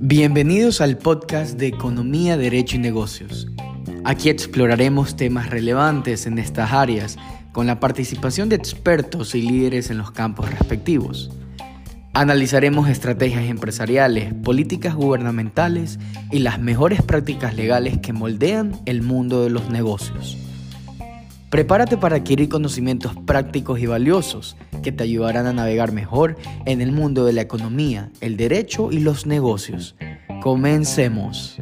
Bienvenidos al podcast de Economía, Derecho y Negocios. Aquí exploraremos temas relevantes en estas áreas con la participación de expertos y líderes en los campos respectivos. Analizaremos estrategias empresariales, políticas gubernamentales y las mejores prácticas legales que moldean el mundo de los negocios. Prepárate para adquirir conocimientos prácticos y valiosos que te ayudarán a navegar mejor en el mundo de la economía, el derecho y los negocios. Comencemos.